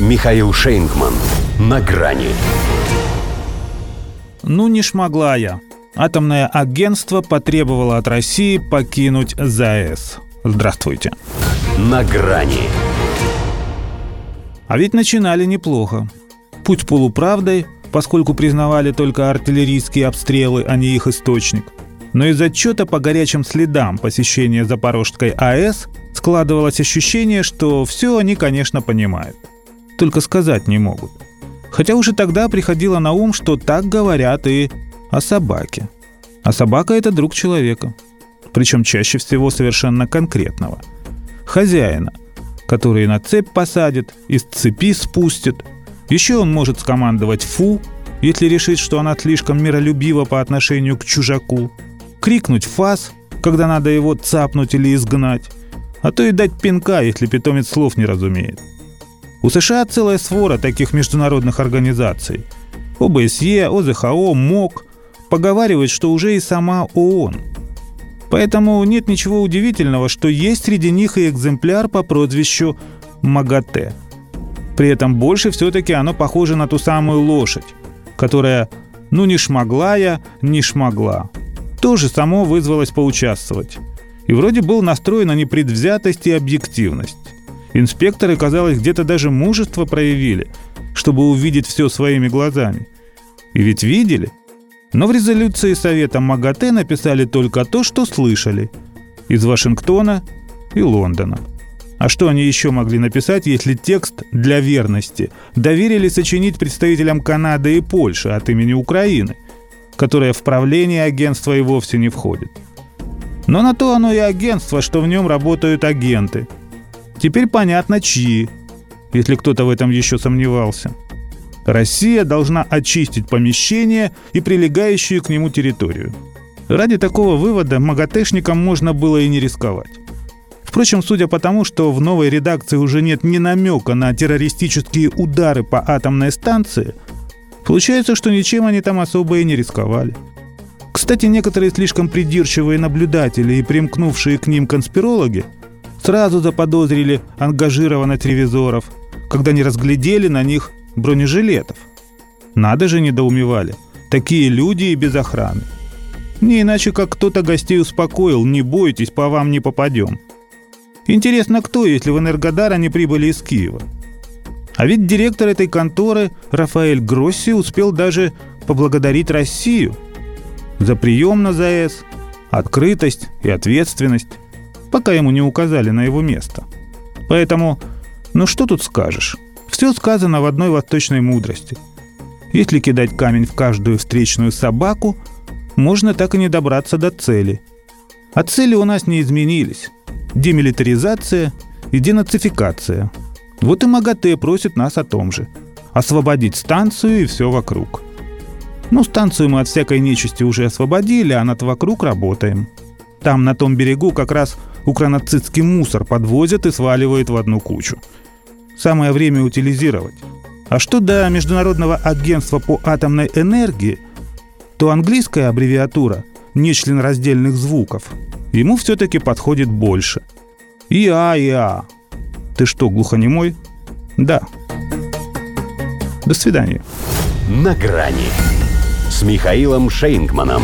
Михаил Шейнгман. На грани. Ну не шмогла я. Атомное агентство потребовало от России покинуть ЗАЭС. Здравствуйте. На грани. А ведь начинали неплохо. Путь полуправдой, поскольку признавали только артиллерийские обстрелы, а не их источник. Но из отчета по горячим следам посещения Запорожской АЭС складывалось ощущение, что все они, конечно, понимают – только сказать не могут. Хотя уже тогда приходило на ум, что так говорят и о собаке. А собака – это друг человека. Причем чаще всего совершенно конкретного. Хозяина, который на цепь посадит, из цепи спустит. Еще он может скомандовать «фу», если решит, что она слишком миролюбива по отношению к чужаку. Крикнуть «фас», когда надо его цапнуть или изгнать. А то и дать пинка, если питомец слов не разумеет. У США целая свора таких международных организаций. ОБСЕ, ОЗХО, МОК. Поговаривают, что уже и сама ООН. Поэтому нет ничего удивительного, что есть среди них и экземпляр по прозвищу МАГАТЭ. При этом больше все-таки оно похоже на ту самую лошадь, которая ну не шмогла я, не шмогла. Тоже само вызвалось поучаствовать. И вроде был настроен на непредвзятость и объективность. Инспекторы, казалось, где-то даже мужество проявили, чтобы увидеть все своими глазами. И ведь видели. Но в резолюции Совета МАГАТЭ написали только то, что слышали. Из Вашингтона и Лондона. А что они еще могли написать, если текст для верности доверили сочинить представителям Канады и Польши от имени Украины, которая в правление агентства и вовсе не входит? Но на то оно и агентство, что в нем работают агенты – Теперь понятно, чьи, если кто-то в этом еще сомневался. Россия должна очистить помещение и прилегающую к нему территорию. Ради такого вывода МАГАТЭшникам можно было и не рисковать. Впрочем, судя по тому, что в новой редакции уже нет ни намека на террористические удары по атомной станции, получается, что ничем они там особо и не рисковали. Кстати, некоторые слишком придирчивые наблюдатели и примкнувшие к ним конспирологи – сразу заподозрили ангажированность ревизоров, когда не разглядели на них бронежилетов. Надо же недоумевали. Такие люди и без охраны. Не иначе, как кто-то гостей успокоил, не бойтесь, по вам не попадем. Интересно, кто, если в Энергодар они прибыли из Киева? А ведь директор этой конторы Рафаэль Гросси успел даже поблагодарить Россию за прием на ЗАЭС, открытость и ответственность пока ему не указали на его место. Поэтому, ну что тут скажешь? Все сказано в одной восточной мудрости. Если кидать камень в каждую встречную собаку, можно так и не добраться до цели. А цели у нас не изменились. Демилитаризация и денацификация. Вот и МАГАТЭ просит нас о том же. Освободить станцию и все вокруг. Ну, станцию мы от всякой нечисти уже освободили, а над вокруг работаем. Там, на том берегу, как раз укронацистский мусор подвозят и сваливают в одну кучу. Самое время утилизировать. А что до Международного агентства по атомной энергии, то английская аббревиатура нечленораздельных звуков ему все-таки подходит больше. ИА, ИА. Ты что, глухонемой? Да. До свидания. На грани с Михаилом Шейнгманом.